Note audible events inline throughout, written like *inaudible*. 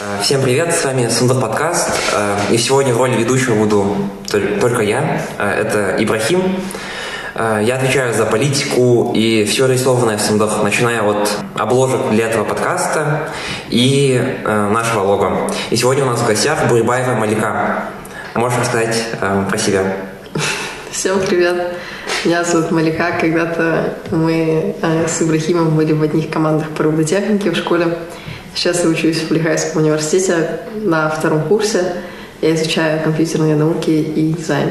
Э, всем привет, с вами Сундук подкаст. Э, и сегодня в роли ведущего буду только я. Э, это Ибрахим. Я отвечаю за политику и все рисованное в Сундук, начиная от обложек для этого подкаста и нашего лога. И сегодня у нас в гостях Бурибаева Малика. Можешь рассказать про себя? Всем привет. Меня зовут Малика. Когда-то мы с Ибрахимом были в одних командах по робототехнике в школе. Сейчас я учусь в Лихайском университете на втором курсе. Я изучаю компьютерные науки и дизайн.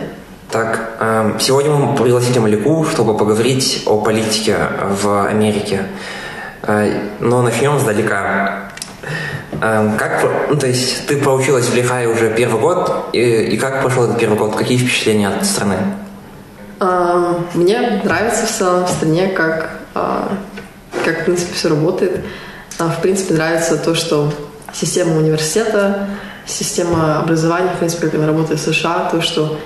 Так, эм, сегодня мы пригласили Малику, чтобы поговорить о политике в Америке. Э, но начнем сдалека. Эм, как, ну, то есть ты поучилась в Лихае уже первый год, и, и как прошел этот первый год? Какие впечатления от страны? Эм, мне нравится в целом в стране, как, а, как в принципе, все работает. В принципе, нравится то, что система университета, система образования, в принципе, как она работает в США, то, что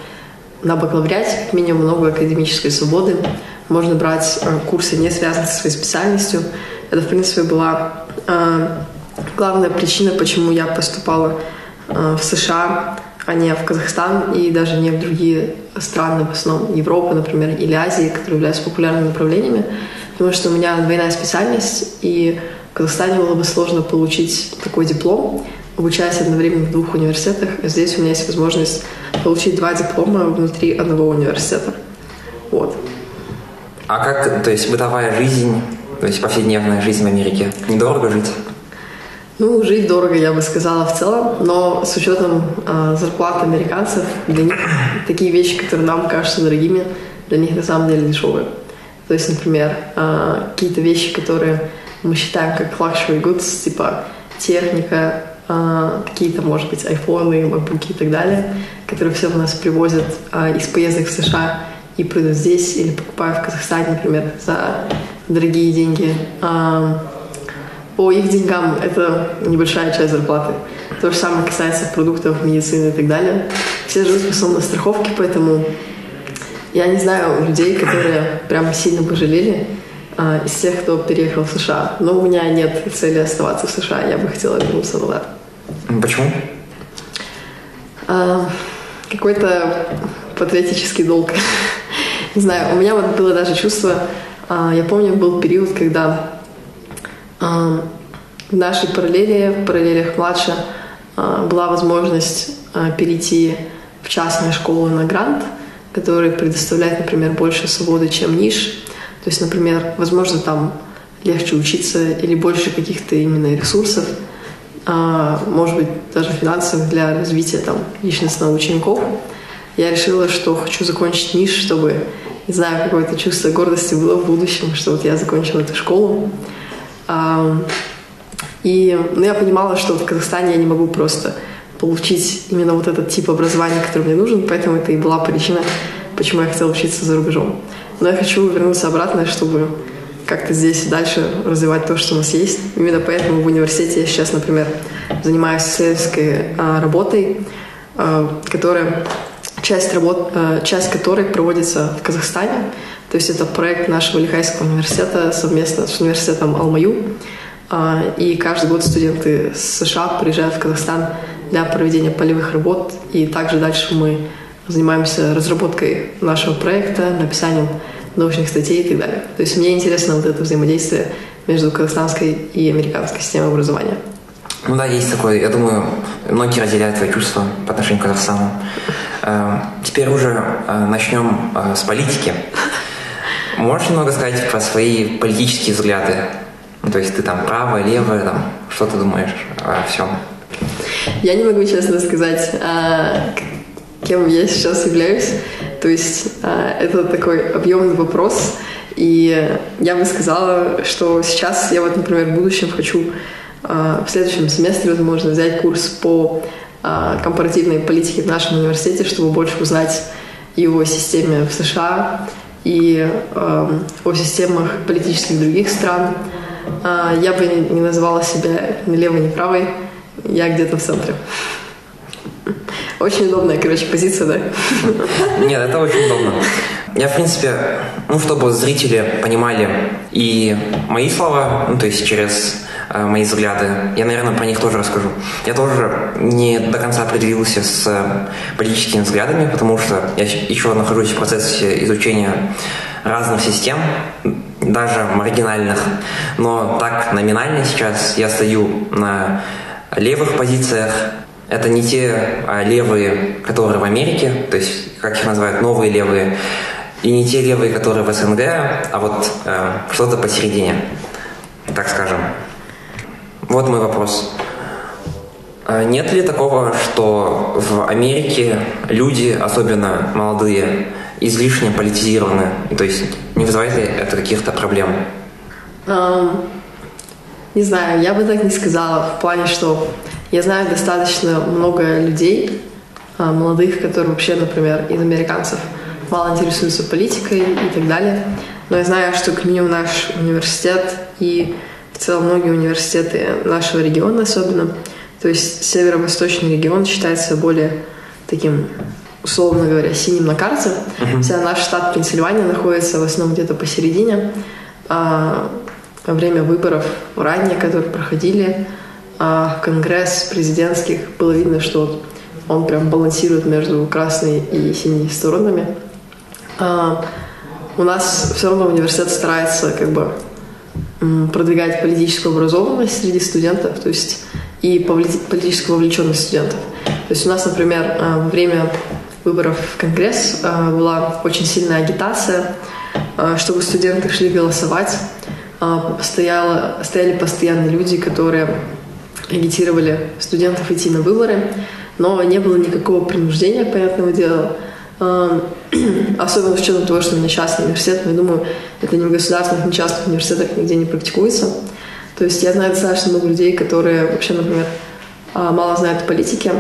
на бакалавриате как минимум много академической свободы. Можно брать э, курсы, не связанные со своей специальностью. Это, в принципе, была э, главная причина, почему я поступала э, в США, а не в Казахстан и даже не в другие страны, в основном Европы, например, или Азии, которые являются популярными направлениями. Потому что у меня двойная специальность, и в Казахстане было бы сложно получить такой диплом, обучаясь одновременно в двух университетах. Здесь у меня есть возможность получить два диплома внутри одного университета. Вот. А как, то есть бытовая жизнь, то есть повседневная жизнь в Америке, недорого жить? Ну, жить дорого, я бы сказала, в целом, но с учетом э, зарплат американцев, для них такие вещи, которые нам кажутся дорогими, для них на самом деле дешевые. То есть, например, э, какие-то вещи, которые мы считаем как luxury goods, типа техника, э, какие-то, может быть, айфоны, макбуки и так далее, которые все у нас привозят э, из поездок в США и продают здесь или покупают в Казахстане, например, за дорогие деньги. Э, по их деньгам это небольшая часть зарплаты. То же самое касается продуктов, медицины и так далее. Все живут в основном на страховке, поэтому я не знаю людей, которые прямо сильно пожалели, а, из тех, кто переехал в США. Но у меня нет цели оставаться в США. Я бы хотела вернуться назад. Почему? А, какой-то патриотический долг. *laughs* Не знаю, у меня вот было даже чувство, а, я помню, был период, когда а, в нашей параллели, в параллелях младше, а, была возможность а, перейти в частные школы на грант, который предоставляет, например, больше свободы, чем ниш. То есть, например, возможно, там легче учиться или больше каких-то именно ресурсов, а, может быть, даже финансовых для развития там личностного учеников. Я решила, что хочу закончить ниш, чтобы, не знаю, какое-то чувство гордости было в будущем, что вот я закончила эту школу. А, и ну, я понимала, что в Казахстане я не могу просто получить именно вот этот тип образования, который мне нужен, поэтому это и была причина, почему я хотела учиться за рубежом. Но я хочу вернуться обратно, чтобы как-то здесь дальше развивать то, что у нас есть. Именно поэтому в университете я сейчас, например, занимаюсь исследовательской а, работой, а, которая часть, работ, а, часть которой проводится в Казахстане. То есть это проект нашего Лихайского университета совместно с университетом Алмаю. И каждый год студенты с США приезжают в Казахстан для проведения полевых работ. И также дальше мы занимаемся разработкой нашего проекта, написанием научных статей и так далее. То есть мне интересно вот это взаимодействие между казахстанской и американской системой образования. Ну да, есть такое. Я думаю, многие разделяют твои чувства по отношению к Казахстану. Э, теперь уже э, начнем э, с политики. Можешь немного сказать про свои политические взгляды? Ну, то есть ты там правая, левая, там, что ты думаешь о всем? Я не могу честно сказать, кем я сейчас являюсь. То есть э, это такой объемный вопрос. И я бы сказала, что сейчас я вот, например, в будущем хочу э, в следующем семестре, возможно, взять курс по э, компаративной политике в нашем университете, чтобы больше узнать и о системе в США, и о системах политических других стран. Я бы не называла себя ни левой, ни правой. Я где-то в центре. Очень удобная, короче, позиция, да? Нет, это очень удобно. Я, в принципе, ну, чтобы зрители понимали и мои слова, ну, то есть через э, мои взгляды. Я, наверное, про них тоже расскажу. Я тоже не до конца определился с э, политическими взглядами, потому что я еще нахожусь в процессе изучения разных систем, даже маргинальных. Но так номинально сейчас я стою на левых позициях. Это не те а левые, которые в Америке, то есть, как их называют, новые левые, и не те левые, которые в СНГ, а вот э, что-то посередине, так скажем. Вот мой вопрос. А нет ли такого, что в Америке люди, особенно молодые, излишне политизированы? То есть не вызывает ли это каких-то проблем? Um, не знаю, я бы так не сказала, в плане, что я знаю достаточно много людей, а, молодых, которые вообще, например, из американцев – мало интересуются политикой и так далее. Но я знаю, что как минимум наш университет и в целом многие университеты нашего региона особенно, то есть северо-восточный регион считается более таким условно говоря, синим на карте. Uh-huh. Вся наш штат Пенсильвания находится в основном где-то посередине. А во время выборов ранее, которые проходили, а Конгресс президентских было видно, что он прям балансирует между красной и синей сторонами. А, у нас все равно университет старается как бы продвигать политическую образованность среди студентов, то есть и политическую вовлеченность студентов. То есть у нас, например, а, во время выборов в Конгресс а, была очень сильная агитация, чтобы студенты шли голосовать. Стояло, стояли постоянно люди, которые агитировали студентов идти на выборы, но не было никакого принуждения, понятного дела. *clears throat* Особенно с учетом того, что у меня частный университет, но я думаю, это ни в государственных, ни в частных университетах нигде не практикуется. То есть я знаю достаточно много людей, которые вообще, например, а, мало знают о политике,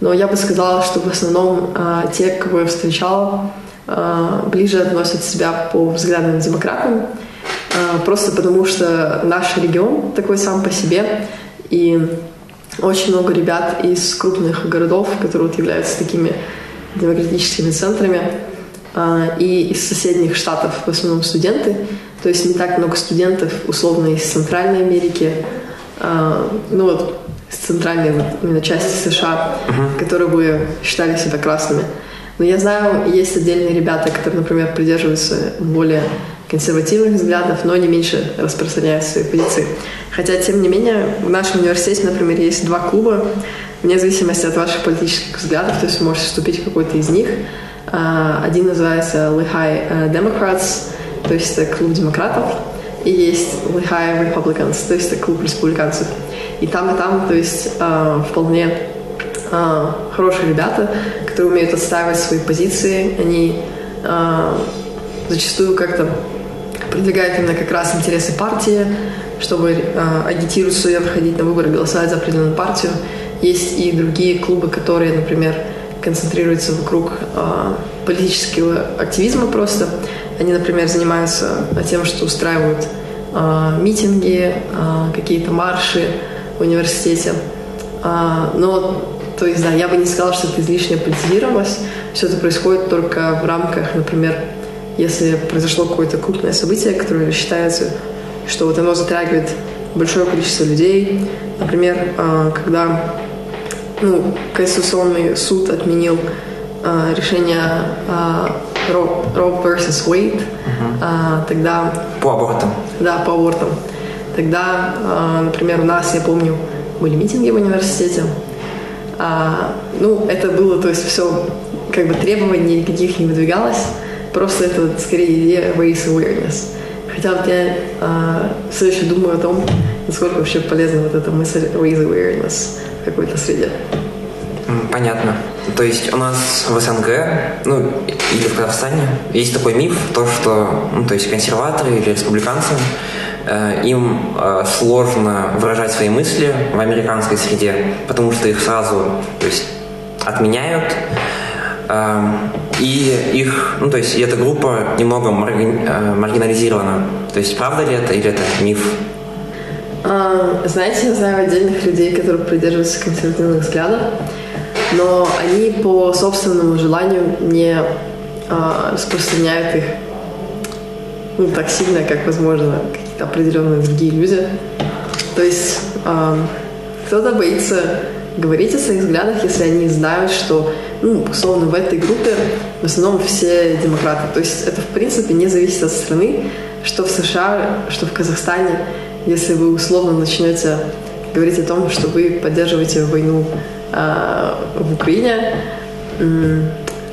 но я бы сказала, что в основном а, те, кого я встречала, а, ближе относят себя по взглядам демократам, просто потому что наш регион такой сам по себе, и очень много ребят из крупных городов, которые вот являются такими демократическими центрами, а, и из соседних штатов в основном студенты. То есть не так много студентов условно из Центральной Америки, а, ну вот с центральной вот именно части США, uh-huh. которые бы считали себя красными. Но я знаю, есть отдельные ребята, которые, например, придерживаются более консервативных взглядов, но не меньше распространяют свои позиции. Хотя, тем не менее, в нашем университете, например, есть два клуба, вне зависимости от ваших политических взглядов, то есть вы можете вступить в какой-то из них. А, один называется Lehigh э, Democrats, то есть это клуб демократов, и есть Lehigh Republicans, то есть это клуб республиканцев. И там, и там, то есть а, вполне а, хорошие ребята, которые умеют отстаивать свои позиции, они зачастую как-то продвигают именно как раз интересы партии, чтобы агитировать студентов ходить на выборы, голосовать за определенную партию. Есть и другие клубы, которые, например, концентрируются вокруг э, политического активизма просто. Они, например, занимаются тем, что устраивают э, митинги, э, какие-то марши в университете. Э, но, то есть, да, я бы не сказала, что это излишняя политизировалось. Все это происходит только в рамках, например, если произошло какое-то крупное событие, которое считается, что вот оно затрагивает большое количество людей. Например, когда ну, Конституционный суд отменил э, решение Roe versus Wade, угу. э, тогда... По абортам. Да, по абортам. Тогда, например, у нас, я помню, были митинги в университете. А, ну, это было, то есть все, как бы требований никаких не выдвигалось, просто это скорее идея raise awareness. Хотя вот я а, все еще думаю о том, насколько вообще полезна вот эта мысль raise awareness какой-то среде. Понятно. То есть у нас в СНГ, ну, или в Казахстане, есть такой миф, то, что, ну, то есть консерваторы или республиканцы, э, им э, сложно выражать свои мысли в американской среде, потому что их сразу, то есть, отменяют, э, и их, ну, то есть, эта группа немного э, маргинализирована. То есть, правда ли это или это миф? А, знаете, я знаю отдельных людей, которые придерживаются консервативных взглядов, но они по собственному желанию не а, распространяют их ну, так сильно, как, возможно, какие-то определенные другие люди. То есть э, кто-то боится говорить о своих взглядах, если они знают, что, ну, условно, в этой группе в основном все демократы. То есть это, в принципе, не зависит от страны, что в США, что в Казахстане. Если вы условно начнете говорить о том, что вы поддерживаете войну э, в Украине, э,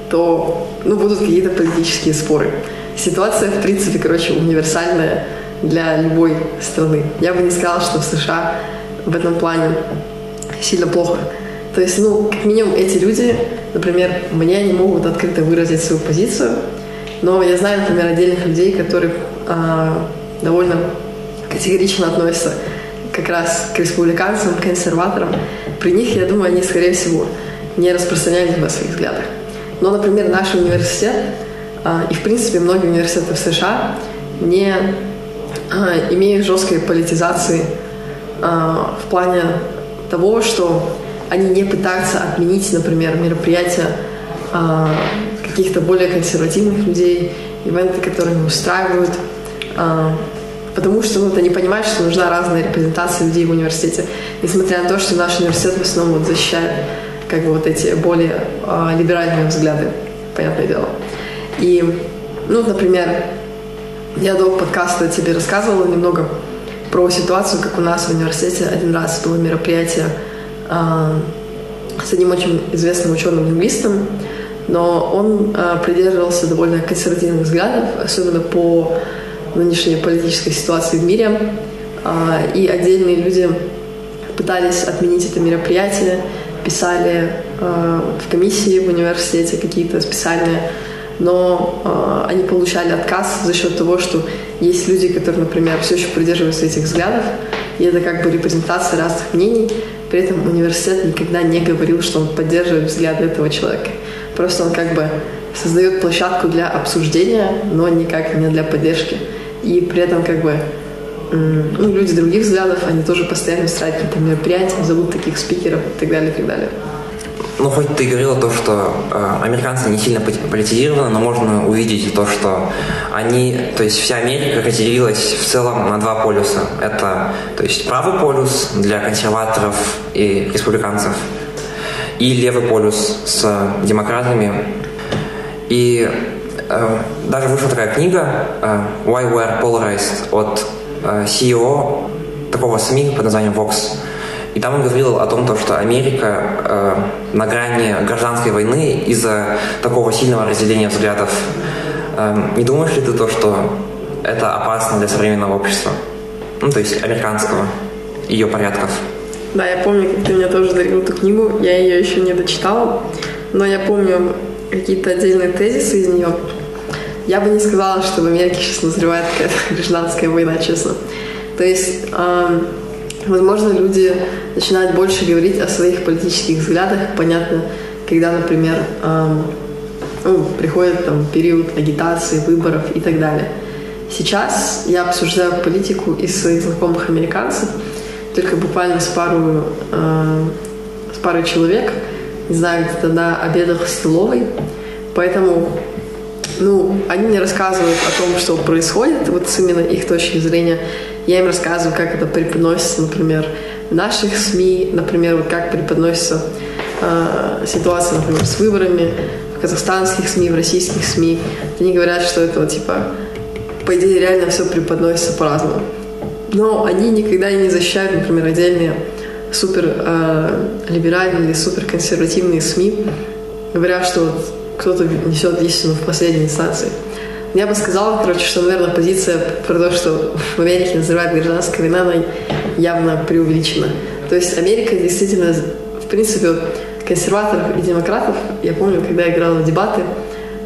то ну, будут какие-то политические споры. Ситуация, в принципе, короче, универсальная для любой страны. Я бы не сказала, что в США в этом плане сильно плохо. То есть, ну, как минимум, эти люди, например, мне не могут открыто выразить свою позицию, но я знаю, например, отдельных людей, которые а, довольно категорично относятся как раз к республиканцам, к консерваторам. При них, я думаю, они, скорее всего, не распространяют о своих взглядах. Но, например, наш университет а, и, в принципе, многие университеты в США не а, имеют жесткой политизации а, в плане того, что они не пытаются отменить, например, мероприятия каких-то более консервативных людей, ивенты, которые не устраивают, потому что ну, они понимают, что нужна разная репрезентация людей в университете, несмотря на то, что наш университет в основном вот защищает как бы вот эти более либеральные взгляды, понятное дело. И, ну, например, я до подкаста тебе рассказывала немного про ситуацию, как у нас в университете один раз было мероприятие э, с одним очень известным ученым-лингвистом, но он э, придерживался довольно консервативных взглядов, особенно по нынешней политической ситуации в мире. Э, и отдельные люди пытались отменить это мероприятие, писали в комиссии в университете какие-то специальные но э, они получали отказ за счет того, что есть люди, которые, например, все еще придерживаются этих взглядов, и это как бы репрезентация разных мнений. При этом университет никогда не говорил, что он поддерживает взгляды этого человека. Просто он как бы создает площадку для обсуждения, но никак не для поддержки. И при этом как бы ну, люди других взглядов, они тоже постоянно устраивают какие-то мероприятия, зовут таких спикеров и так далее, и так далее. Ну, хоть ты говорила то, что э, американцы не сильно политизированы, но можно увидеть то, что они, то есть вся Америка разделилась в целом на два полюса. Это, то есть правый полюс для консерваторов и республиканцев, и левый полюс с демократами. И э, даже вышла такая книга э, Why We're Polarized от э, CEO такого СМИ под названием Vox. И там он говорил о том, то, что Америка э, на грани гражданской войны из-за такого сильного разделения взглядов. Э, не думаешь ли ты то, что это опасно для современного общества? Ну, то есть американского, ее порядков. Да, я помню, как ты мне тоже дарил эту книгу. Я ее еще не дочитала, но я помню какие-то отдельные тезисы из нее. Я бы не сказала, что в Америке сейчас назревает какая-то *laughs* гражданская война, честно. То есть э, Возможно, люди начинают больше говорить о своих политических взглядах. Понятно, когда, например, эм, ну, приходит там, период агитации, выборов и так далее. Сейчас я обсуждаю политику из своих знакомых американцев, только буквально с пару, э, с парой человек, не знаю, где-то на обедах в столовой. Поэтому ну, они мне рассказывают о том, что происходит, вот с именно их точки зрения. Я им рассказываю, как это преподносится, например, в наших СМИ, например, вот как преподносится э, ситуация, например, с выборами в казахстанских СМИ, в российских СМИ. Они говорят, что это вот, типа, по идее, реально все преподносится по-разному. Но они никогда не защищают, например, отдельные супер э, либеральные или супер консервативные СМИ, говоря, что вот кто-то несет истину в последней инстанции. Я бы сказала, короче, что, наверное, позиция про то, что в Америке называют гражданская война, она явно преувеличена. То есть Америка действительно, в принципе, консерваторов и демократов, я помню, когда я играла в дебаты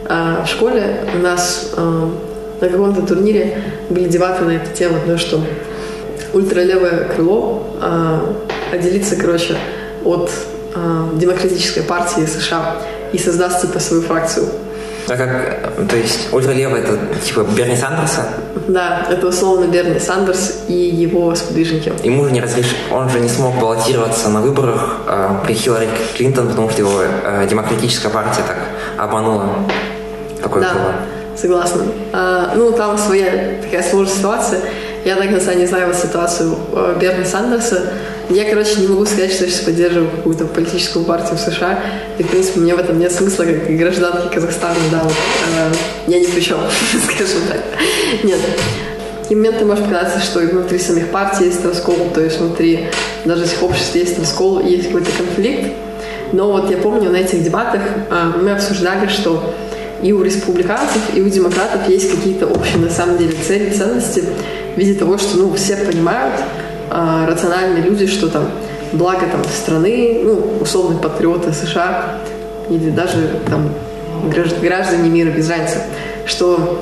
а, в школе, у нас а, на каком-то турнире были дебаты на эту тему, потому что ультралевое крыло а, отделится, короче, от демократической партии США и создаст типа свою фракцию. А как, то есть ультралевый это типа Берни Сандерса? Да, это условно Берни Сандерс и его сподвижники. Ему же не разрешил, он же не смог баллотироваться на выборах э, при Хиллари Клинтон, потому что его э, демократическая партия так обманула. Такое да, было. согласна. А, ну, там своя такая сложная ситуация. Я так, на самом деле, знаю вот ситуацию э, Берни Сандерса. Я, короче, не могу сказать, что я сейчас поддерживаю какую-то политическую партию в США. И, в принципе, мне в этом нет смысла, как гражданки Казахстана, да, вот, э, я ни при чем, скажем так. Нет. И моменты может показаться, что и внутри самих партий есть раскол, то есть внутри даже этих обществ есть раскол, есть какой-то конфликт. Но вот я помню на этих дебатах э, мы обсуждали, что и у республиканцев, и у демократов есть какие-то общие, на самом деле, цели, ценности в виде того, что, ну, все понимают, э, рациональные люди, что там благо там страны, ну, условные патриоты США или даже там граждане мира без разницы, что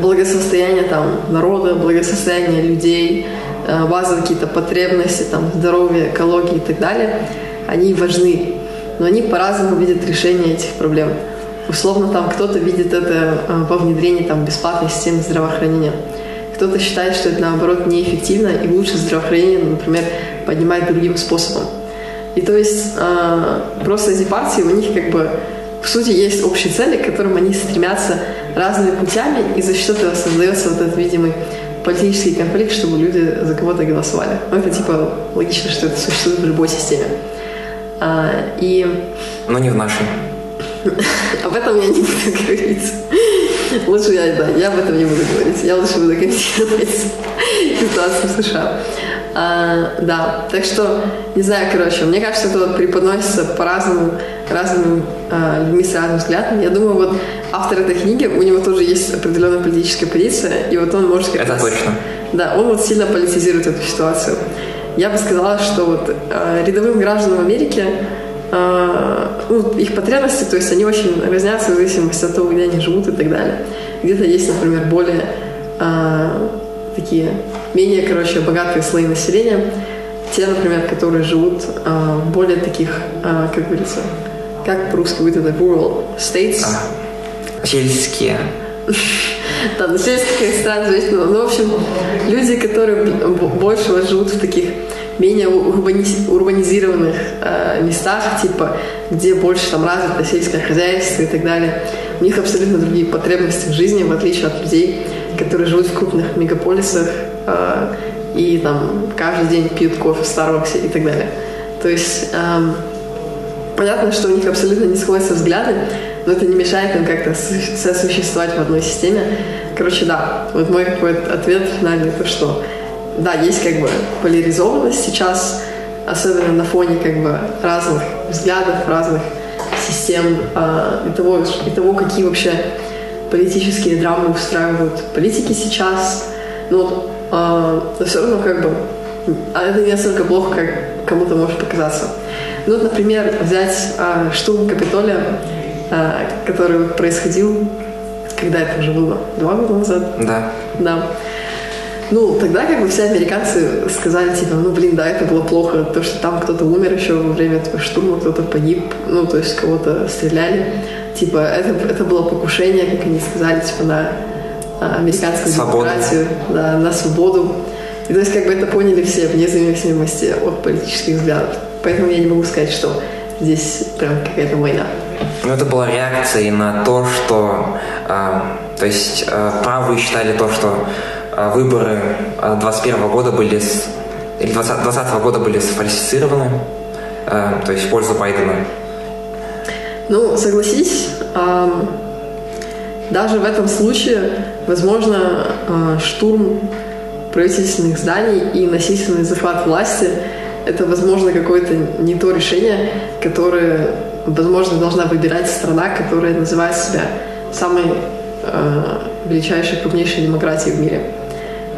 благосостояние там народа, благосостояние людей, э, базовые какие-то потребности, там, здоровье, экология и так далее, они важны, но они по-разному видят решение этих проблем. Условно там кто-то видит это э, во внедрении там, бесплатной системы здравоохранения. Кто-то считает, что это наоборот неэффективно и лучше здравоохранение, например, поднимать другим способом. И то есть э, просто эти партии, у них как бы в сути есть общие цели, к которым они стремятся разными путями, и за счет этого создается вот этот видимый политический конфликт, чтобы люди за кого-то голосовали. Ну, это типа логично, что это существует в любой системе. А, и... Но не в нашей. *laughs* Об этом я не буду говорить. Лучше я, да, я об этом не буду говорить. Я лучше буду комментировать ситуацию в США. А, да, так что, не знаю, короче, мне кажется, это преподносится по-разному, разным а, людьми с разным взглядом. Я думаю, вот автор этой книги, у него тоже есть определенная политическая позиция, и вот он может... Как это раз, точно. Да, он вот сильно политизирует эту ситуацию. Я бы сказала, что вот э, рядовым гражданам Америки ну, их потребности, то есть они очень разнятся в зависимости от того, где они живут и так далее. Где-то есть, например, более э, такие менее, короче, богатые слои населения, те, например, которые живут э, в более таких, э, как говорится, как по-русски будет это rural states. А, сельские. *laughs* Да, ну сельских стран зависит. Ну, в общем, люди, которые больше живут в таких менее урбанизированных э, местах, типа, где больше там развито сельское хозяйство и так далее, у них абсолютно другие потребности в жизни, в отличие от людей, которые живут в крупных мегаполисах э, и там каждый день пьют кофе в Старбаксе и так далее. То есть э, понятно, что у них абсолютно не сходятся взгляды, но это не мешает им как-то сосуществовать в одной системе. Короче, да, вот мой какой-то ответ финальный, то что да, есть как бы поляризованность сейчас, особенно на фоне как бы разных взглядов, разных систем э, и, того, и того, какие вообще политические драмы устраивают политики сейчас. Но, э, но все равно как бы а это не настолько плохо, как кому-то может показаться. Ну, вот, например, взять э, штурм Капитолия, э, который происходил, когда это уже было? Два года назад? Да. Да. Ну, тогда как бы все американцы сказали, типа, ну, блин, да, это было плохо, то, что там кто-то умер еще во время этого штурма, кто-то погиб, ну, то есть кого-то стреляли. Типа, это, это было покушение, как они сказали, типа, на а, американскую свободу. демократию, да, на свободу. И то есть как бы это поняли все, вне зависимости от политических взглядов. Поэтому я не могу сказать, что здесь прям какая-то война. Ну, это была реакция на то, что, э, то есть, э, правые считали то, что выборы 2021 года были с, или 2020 года были сфальсифицированы, э, то есть в пользу Байдена. Ну, согласись, даже в этом случае, возможно, а, штурм правительственных зданий и насильственный захват власти – это, возможно, какое-то не то решение, которое, возможно, должна выбирать страна, которая называет себя самой величайшей, крупнейшей демократией в мире.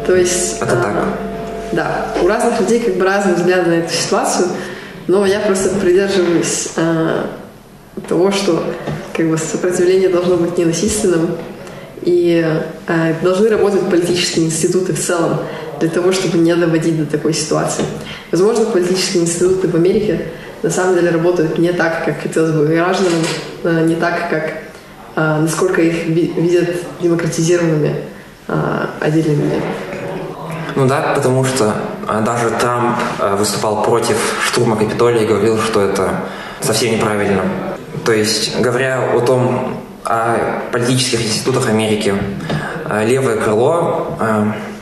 То есть... Это так. А, да, у разных людей как бы разные взгляды на эту ситуацию, но я просто придерживаюсь э, того, что как бы сопротивление должно быть ненасильственным, и э, должны работать политические институты в целом для того, чтобы не доводить до такой ситуации. Возможно, политические институты в Америке на самом деле работают не так, как хотелось бы гражданам, э, не так, как э, насколько их видят демократизированными э, отдельными. Ну да, потому что а, даже Трамп а, выступал против штурма Капитолия и говорил, что это совсем неправильно. То есть, говоря о том, о политических институтах Америки, а, левое крыло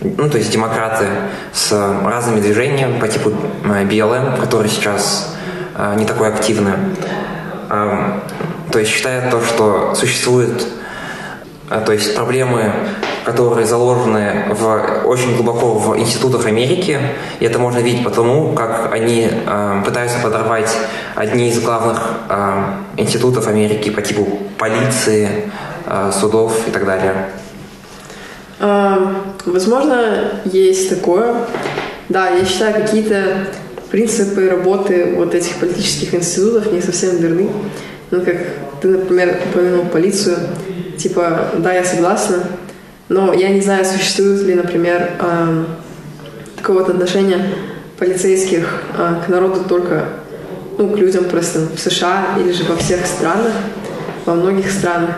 ну, то есть демократы с разными движениями по типу BLM, которые сейчас не такой активны. То есть считают то, что существует то есть проблемы которые заложены в, очень глубоко в институтах Америки. И это можно видеть потому, как они э, пытаются подорвать одни из главных э, институтов Америки по типу полиции, э, судов и так далее. А, возможно, есть такое. Да, я считаю, какие-то принципы работы вот этих политических институтов не совсем верны. Ну, как ты, например, упомянул полицию. Типа, да, я согласна, но я не знаю, существует ли, например, э, такого-то отношения полицейских э, к народу только, ну, к людям просто в США или же во всех странах, во многих странах.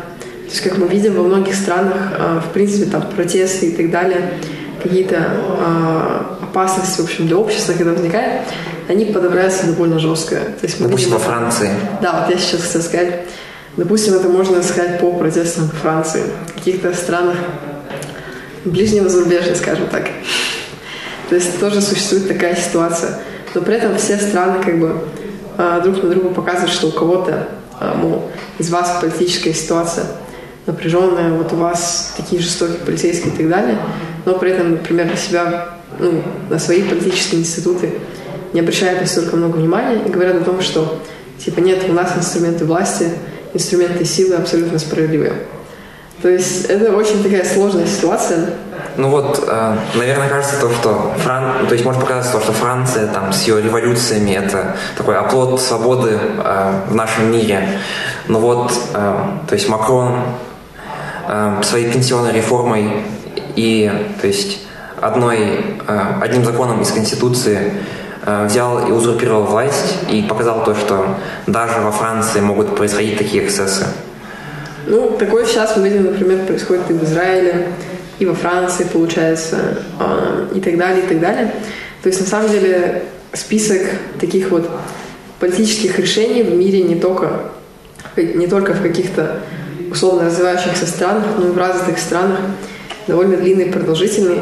То есть, как мы видим, во многих странах, э, в принципе, там протесты и так далее, какие-то э, опасности, в общем, для общества, когда возникает, они подавляются довольно жестко. То есть мы Допустим, видим, во Франции. Да, вот я сейчас хотел сказать. Допустим, это можно сказать по протестам Франции. В каких-то странах ближнего зарубежья, скажем так. То есть тоже существует такая ситуация. Но при этом все страны как бы а, друг на друга показывают, что у кого-то, мол, из вас политическая ситуация напряженная, вот у вас такие жестокие полицейские и так далее, но при этом, например, на себя, ну, на свои политические институты не обращают настолько много внимания и говорят о том, что типа нет, у нас инструменты власти, инструменты силы абсолютно справедливые. То есть это очень такая сложная ситуация. Ну вот, э, наверное, кажется то, что Фран... то есть может показаться то, что Франция там с ее революциями это такой оплот свободы э, в нашем мире. Но вот, э, то есть Макрон своей пенсионной реформой и, то есть одной, одним законом из Конституции взял и узурпировал власть и показал то, что даже во Франции могут происходить такие эксцессы. Ну, такое сейчас мы видим, например, происходит и в Израиле, и во Франции, получается, а, и так далее, и так далее. То есть, на самом деле, список таких вот политических решений в мире не только, не только в каких-то условно развивающихся странах, но и в развитых странах довольно длинный продолжительный.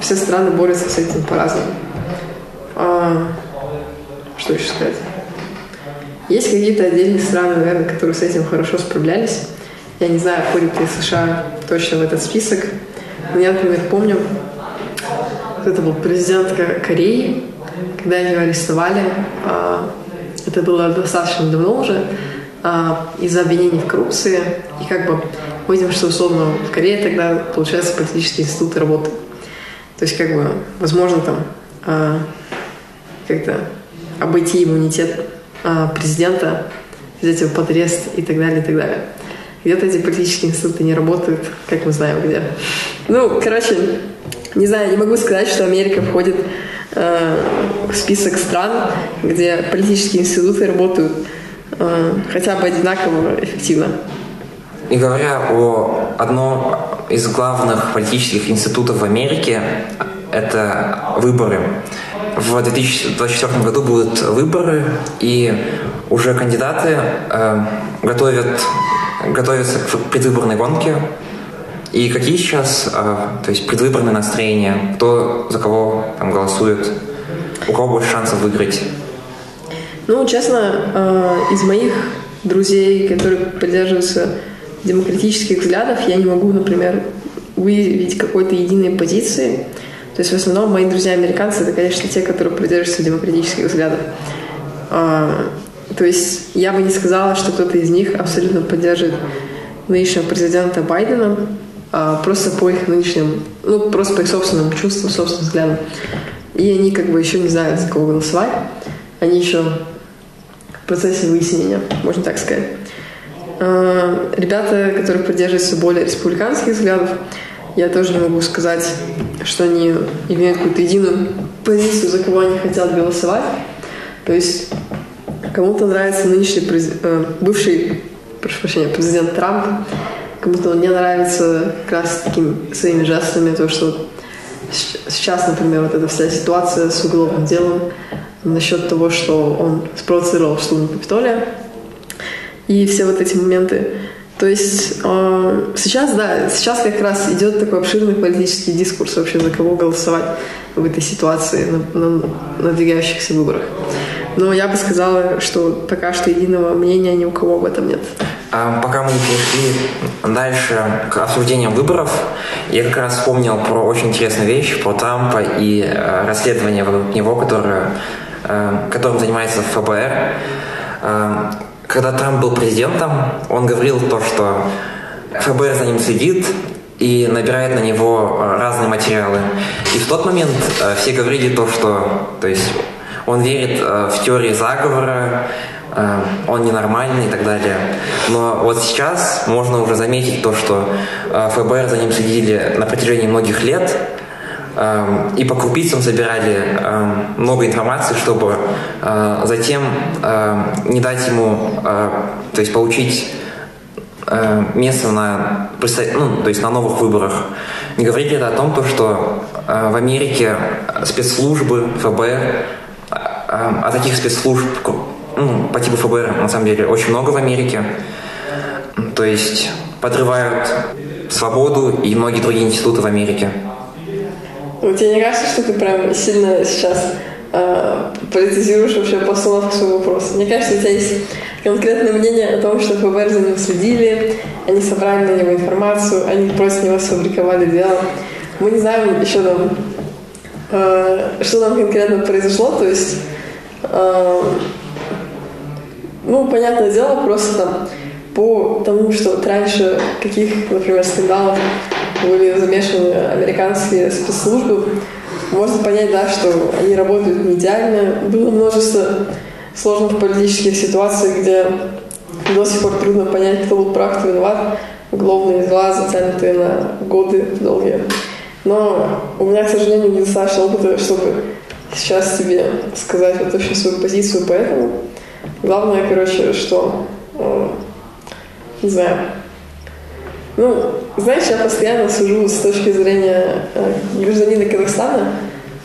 Все страны борются с этим по-разному. А, что еще сказать? Есть какие-то отдельные страны, наверное, которые с этим хорошо справлялись. Я не знаю, входит ли США точно в этот список. Но я, например, помню, это был президент Кореи, когда его арестовали. А, это было достаточно давно уже а, из-за обвинений в коррупции. И как бы мы видим, что условно в Корее тогда, получается, политические институты работают. То есть, как бы, возможно, там а, как-то обойти иммунитет президента, взять его под арест и так далее, и так далее. Где-то эти политические институты не работают, как мы знаем где. Ну, короче, не знаю, не могу сказать, что Америка входит э, в список стран, где политические институты работают э, хотя бы одинаково эффективно. И говоря о одном из главных политических институтов в Америке, это выборы. В 2024 году будут выборы, и уже кандидаты э, готовят готовятся к предвыборной гонке. И какие сейчас, а, то есть предвыборные настроения, кто за кого там голосует, у кого больше шансов выиграть? Ну, честно, а, из моих друзей, которые придерживаются демократических взглядов, я не могу, например, выявить какой-то единой позиции. То есть в основном мои друзья-американцы это, конечно, те, которые придерживаются демократических взглядов. То есть я бы не сказала, что кто-то из них абсолютно поддерживает нынешнего президента Байдена, а просто по их нынешним, ну, просто по их собственным чувствам, собственным взглядам. И они как бы еще не знают, за кого голосовать. Они еще в процессе выяснения, можно так сказать. А, ребята, которые придерживаются более республиканских взглядов, я тоже не могу сказать, что они имеют какую-то единую позицию, за кого они хотят голосовать. То есть Кому-то нравится нынешний э, бывший, прошу прощения, президент Трамп. Кому-то он не нравится как раз такими своими жестами, то, что сейчас, например, вот эта вся ситуация с уголовным делом насчет того, что он спровоцировал штурм Капитолия. И все вот эти моменты. То есть э, сейчас, да, сейчас как раз идет такой обширный политический дискурс вообще, за кого голосовать в этой ситуации на, на надвигающихся выборах. Но я бы сказала, что пока что единого мнения ни у кого об этом нет. А пока мы перешли дальше к обсуждениям выборов, я как раз вспомнил про очень интересную вещь, про Трампа и э, расследование вокруг него, которое, э, которым занимается ФБР. Э, когда Трамп был президентом, он говорил то, что ФБР за ним следит, и набирает на него э, разные материалы. И в тот момент э, все говорили то, что то есть он верит э, в теории заговора, э, он ненормальный и так далее. Но вот сейчас можно уже заметить то, что э, ФБР за ним следили на протяжении многих лет, и по крупицам собирали много информации, чтобы затем не дать ему, то есть получить место на, ну, то есть на новых выборах. Не говорили это о том, то, что в Америке спецслужбы, ФБР а таких спецслужб ну, по типу ФБР, на самом деле, очень много в Америке. То есть подрывают свободу и многие другие институты в Америке. Ну, тебе не кажется, что ты прям сильно сейчас э, политизируешь вообще постановку своего вопроса? Мне кажется, у тебя есть конкретное мнение о том, что ФБР за ним следили, они собрали на него информацию, они против него сфабриковали дело. Мы не знаем еще там, э, что там конкретно произошло, то есть ну, понятное дело, просто там по тому, что вот раньше каких, например, скандалов были замешаны американские спецслужбы, можно понять, да, что они работают не идеально. Было множество сложных политических ситуаций, где до сих пор трудно понять, кто был прав, кто виноват. Уголовные дела затянутые на годы долгие. Но у меня, к сожалению, недостаточно опыта, чтобы сейчас тебе сказать вот очень свою позицию, поэтому главное, короче, что, э, не знаю, ну, знаешь, я постоянно сужу с точки зрения э, гражданина Казахстана,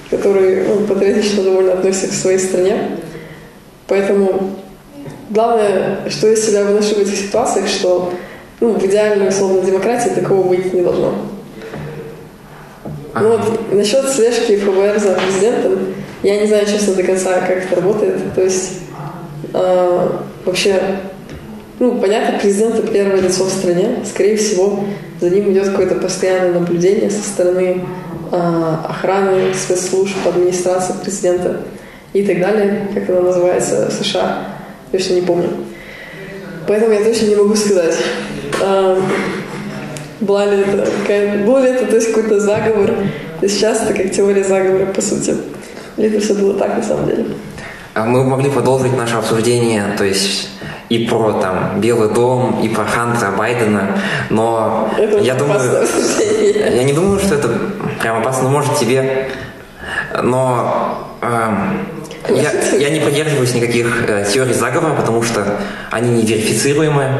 который ну, патриотично довольно относится к своей стране. Поэтому главное, что я себя выношу в этих ситуациях, что ну, в идеальной, условно, демократии такого быть не должно. Ну вот насчет слежки ФБР за президентом, я не знаю, честно, до конца, как это работает. То есть э, вообще, ну, понятно, президент это первое лицо в стране. Скорее всего, за ним идет какое-то постоянное наблюдение со стороны э, охраны, спецслужб, администрации президента и так далее, как она называется в США. Точно не помню. Поэтому я точно не могу сказать. Э, была ли это, какая, был ли это то есть какой-то заговор. То есть сейчас это как теория заговора, по сути. Или это все было так на самом деле? А мы могли продолжить наше обсуждение, то есть и про там Белый дом, и про Хантера Байдена, но это я думаю, я не думаю, что это прям опасно, может тебе, но э, я, я не поддерживаюсь никаких э, теорий заговора, потому что они не верифицируемы, э,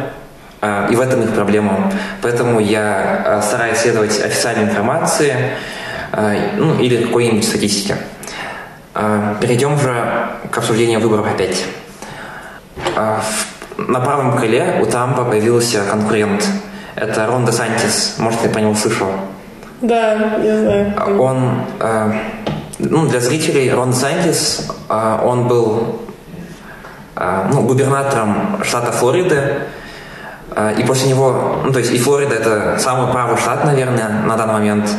и в этом их проблема. Поэтому я э, стараюсь следовать официальной информации э, ну, или какой-нибудь статистике. Э, перейдем же к обсуждению выборов опять. Э, на правом крыле у Трампа появился конкурент. Это Рон де Сантис. Может, ты про него слышал? Да, я знаю. Он, э, ну, для зрителей, Рон де Сантис, он был ну, губернатором штата Флориды, и после него, ну, то есть и Флорида это самый правый штат, наверное, на данный момент.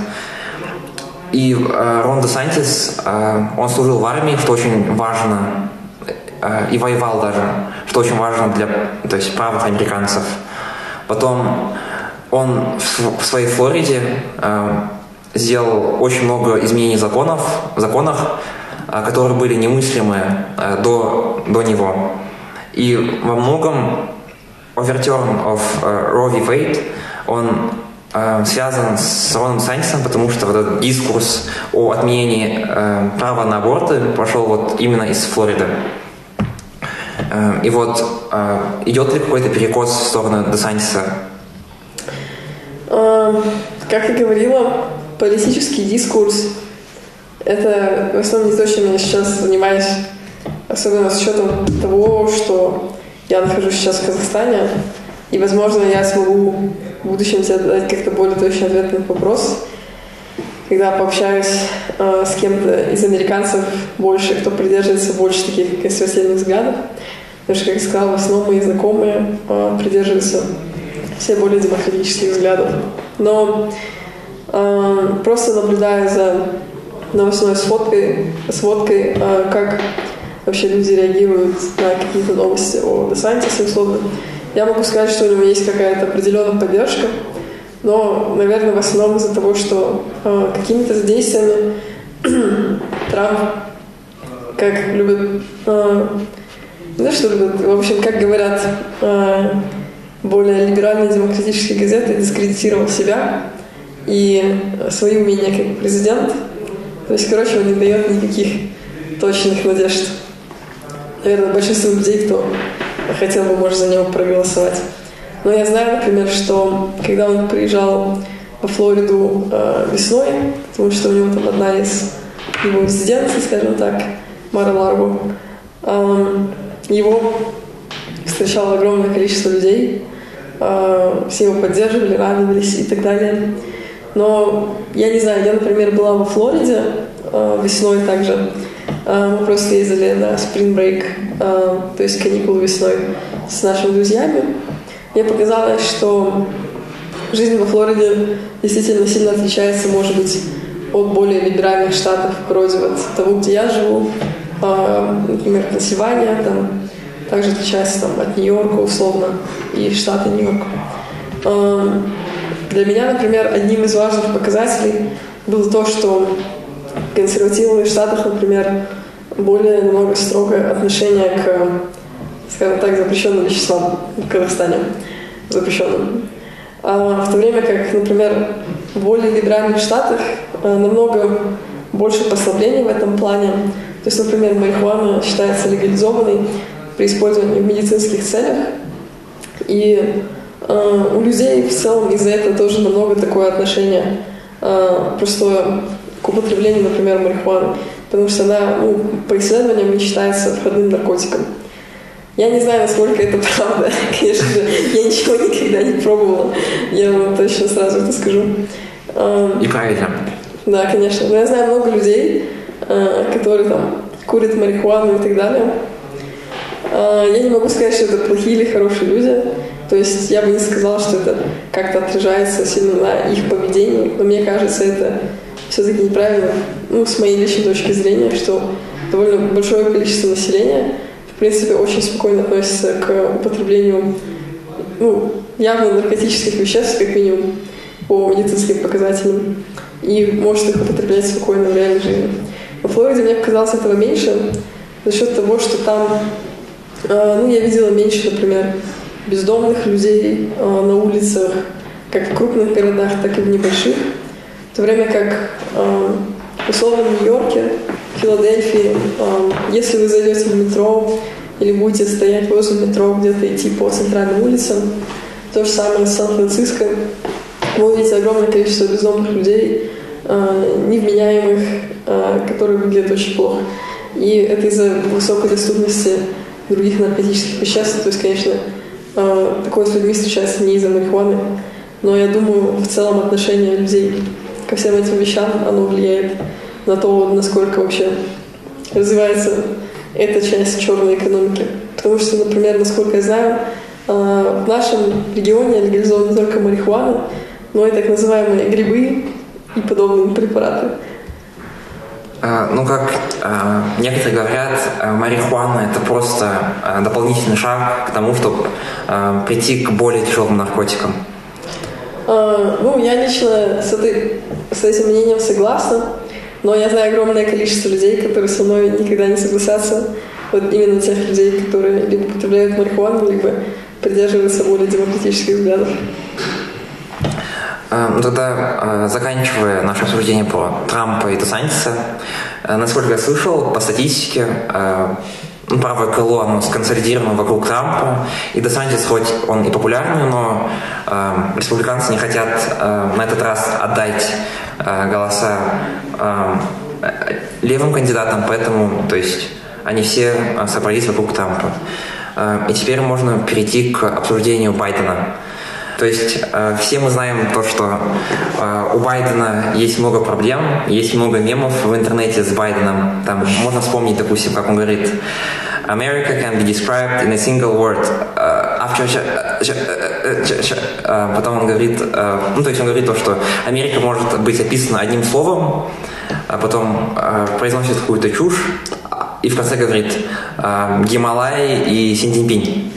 И э, Рон де Сантис, э, он служил в армии, что очень важно, э, и воевал даже, что очень важно для то есть, правых американцев. Потом он в, в своей Флориде э, сделал очень много изменений законов, законах, э, которые были немыслимы э, до, до него. И во многом Overturn of uh, Roe v. Wade, он Э, связан с Роном Санчесом, потому что вот этот дискурс о отменении э, права на аборты пошел вот именно из Флориды. Э, и вот э, идет ли какой-то перекос в сторону Десантиса? Э, как я говорила, политический дискурс – это в основном не то, чем я сейчас занимаюсь, особенно с учетом того, что я нахожусь сейчас в Казахстане, И, возможно, я смогу в будущем тебе дать как-то более точный ответ на вопрос, когда пообщаюсь э, с кем-то из американцев больше, кто придерживается больше таких консервативных взглядов. Потому что, как я сказала, в основном мои знакомые э, придерживаются все более демократических взглядов. Но э, просто наблюдая за новостной сводкой, сводкой э, как вообще люди реагируют на какие-то новости о Десантисе, условно, я могу сказать, что у него есть какая-то определенная поддержка, но, наверное, в основном из-за того, что э, какими-то действиями *clears throat* Трамп, как любит, э, не что любит, в общем, как говорят э, более либеральные демократические газеты, дискредитировал себя и свои умения как президент. То есть, короче, он не дает никаких точных надежд. Наверное, большинству людей, кто хотел бы, может, за него проголосовать. Но я знаю, например, что когда он приезжал во Флориду э, весной, потому что у него там одна из его резиденций, скажем так, Мара Ларгу, э, его встречало огромное количество людей, э, все его поддерживали, радовались и так далее. Но я не знаю, я, например, была во Флориде э, весной также, мы просто ездили на break, э, то есть каникулы весной с нашими друзьями. Мне показалось, что жизнь во Флориде действительно сильно отличается, может быть, от более либеральных штатов, вроде вот того, где я живу, э, например, Пенсильвания, там, также отличается там, от Нью-Йорка условно и штата Нью-Йорк. Для меня, например, одним из важных показателей было то, что в консервативных штатах, например, более намного строгое отношение к, скажем так, запрещенным веществам в Казахстане, запрещенным. А в то время как, например, в более либеральных штатах намного больше послаблений в этом плане. То есть, например, марихуана считается легализованной при использовании в медицинских целях. И э, у людей в целом из-за этого тоже намного такое отношение э, просто к употреблению, например, марихуаны. Потому что она, ну, по исследованиям, не считается входным наркотиком. Я не знаю, насколько это правда. *laughs* Конечно же, я ничего никогда не пробовала. Я вам точно сразу это скажу. И правильно. Да, конечно. Но я знаю много людей, э, которые там курят марихуану и так далее. А, я не могу сказать, что это плохие или хорошие люди. То есть я бы не сказала, что это как-то отражается сильно на их поведении. Но мне кажется, это все-таки неправильно, ну, с моей личной точки зрения, что довольно большое количество населения, в принципе, очень спокойно относится к употреблению ну, явно наркотических веществ, как минимум, по медицинским показателям, и может их употреблять спокойно в реальной жизни. Во Флориде мне показалось этого меньше за счет того, что там а, ну, я видела меньше, например, бездомных людей а, на улицах, как в крупных городах, так и в небольших. То время как, а, условно, в Нью-Йорке, Филадельфии, если вы зайдете в метро или будете стоять возле метро, где-то идти по центральным улицам, то же самое с Сан-Франциско, вы увидите огромное количество бездомных людей, невменяемых, которые выглядят очень плохо. И это из-за высокой доступности других наркотических веществ. То есть, конечно, э, такое с людьми встречается не из-за марихуаны, но я думаю, в целом отношение людей ко всем этим вещам, оно влияет на то, насколько вообще развивается эта часть черной экономики. Потому что, например, насколько я знаю, э, в нашем регионе легализована только марихуана, но и так называемые грибы и подобные препараты. А, ну, как а, некоторые говорят, а, марихуана – это просто дополнительный шаг к тому, чтобы прийти к более тяжелым наркотикам. Ну, я лично с, этой, с этим мнением согласна, но я знаю огромное количество людей, которые со мной никогда не согласятся. Вот именно тех людей, которые либо употребляют марихуану, либо придерживаются более демократических взглядов. Э, ну, тогда, э, заканчивая наше обсуждение про Трампа и Десантиса, э, насколько я слышал, по статистике, правое крыло, оно сконсолидировано вокруг Трампа, и Десантис, хоть он и популярный, но э, республиканцы не хотят э, на этот раз отдать э, голоса э, левым кандидатам, поэтому, то есть, они все собрались вокруг Трампа. И теперь можно перейти к обсуждению Байдена. То есть э, все мы знаем то, что э, у Байдена есть много проблем, есть много мемов в интернете с Байденом. Там можно вспомнить, допустим, как он говорит America can be described in a single word. Потом он говорит, ну то есть он говорит то, что Америка может быть описана одним словом, а потом произносит какую-то чушь и в конце говорит Гималай и Синьцзиньпинь.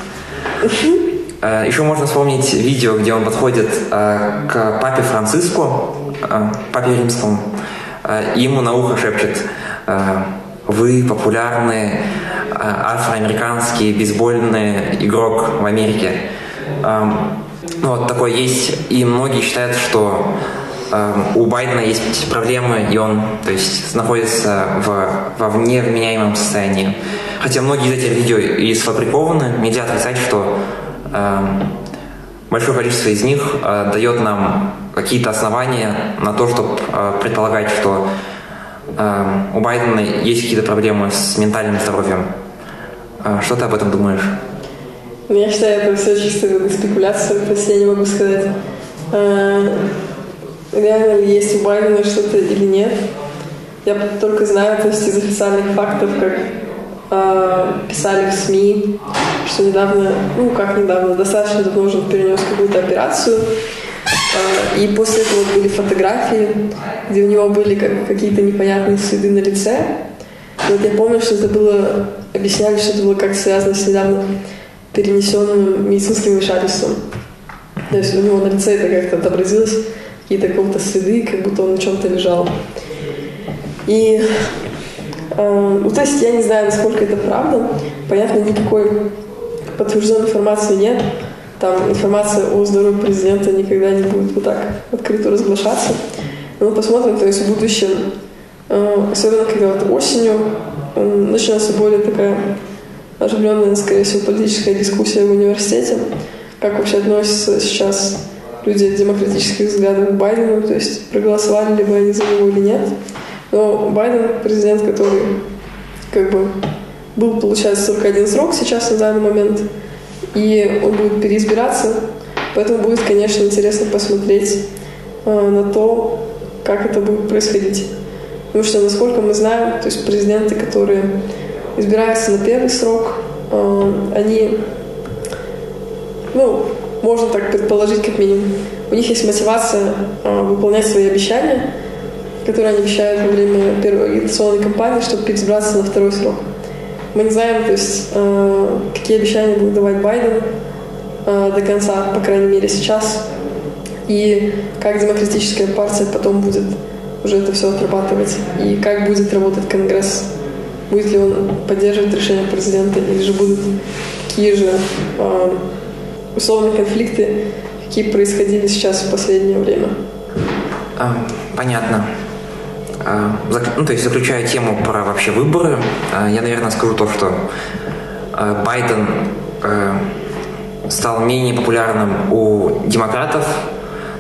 Э, Еще можно вспомнить видео, где он подходит э, к папе Франциску, э, папе римскому, и ему на ухо шепчет «Вы популярный афроамериканский бейсбольный игрок в Америке». Ну, вот такое есть, и многие считают, что у Байдена есть проблемы, и он то есть, находится в, во вневменяемом состоянии. Хотя многие из этих видео и сфабрикованы, нельзя отрицать, что Эм, большое количество из них э, дает нам какие-то основания на то, чтобы э, предполагать, что эм, у Байдена есть какие-то проблемы с ментальным здоровьем. Э, что ты об этом думаешь? Я считаю, это все чисто спекуляция, то я не могу сказать, реально ли есть у Байдена что-то или нет. Я только знаю, то есть из официальных фактов, как э, писали в СМИ, что недавно, ну как недавно, достаточно давно уже перенес какую-то операцию. Э, и после этого были фотографии, где у него были как, какие-то непонятные следы на лице. И вот я помню, что это было, объясняли, что это было как связано с недавно перенесенным медицинским вмешательством. То есть у него на лице это как-то отобразилось, какие-то какие-то следы, как будто он на чем-то лежал. И ну, то есть я не знаю, насколько это правда. Понятно, никакой подтвержденной информации нет. Там информация о здоровье президента никогда не будет вот так открыто разглашаться. Но мы посмотрим, то есть в будущем, э, особенно когда вот осенью начнется более такая оживленная, скорее всего, политическая дискуссия в университете, как вообще относятся сейчас люди демократических взглядов к Байдену, то есть проголосовали ли бы они за него или нет. Но Байден президент, который как бы был, получается, 41 срок сейчас на данный момент, и он будет переизбираться, поэтому будет, конечно, интересно посмотреть э, на то, как это будет происходить. Потому что, насколько мы знаем, то есть президенты, которые избираются на первый срок, э, они, ну, можно так предположить как минимум, у них есть мотивация э, выполнять свои обещания, которые они обещают во время первой агитационной кампании, чтобы переизбраться на второй срок. Мы не знаем, то есть, э, какие обещания будет давать Байден э, до конца, по крайней мере, сейчас, и как демократическая партия потом будет уже это все отрабатывать, и как будет работать Конгресс, будет ли он поддерживать решение президента, или же будут такие же э, условные конфликты, какие происходили сейчас в последнее время. Понятно. А, ну, то есть заключая тему про вообще выборы, а, я, наверное, скажу то, что а, Байден стал менее популярным у демократов,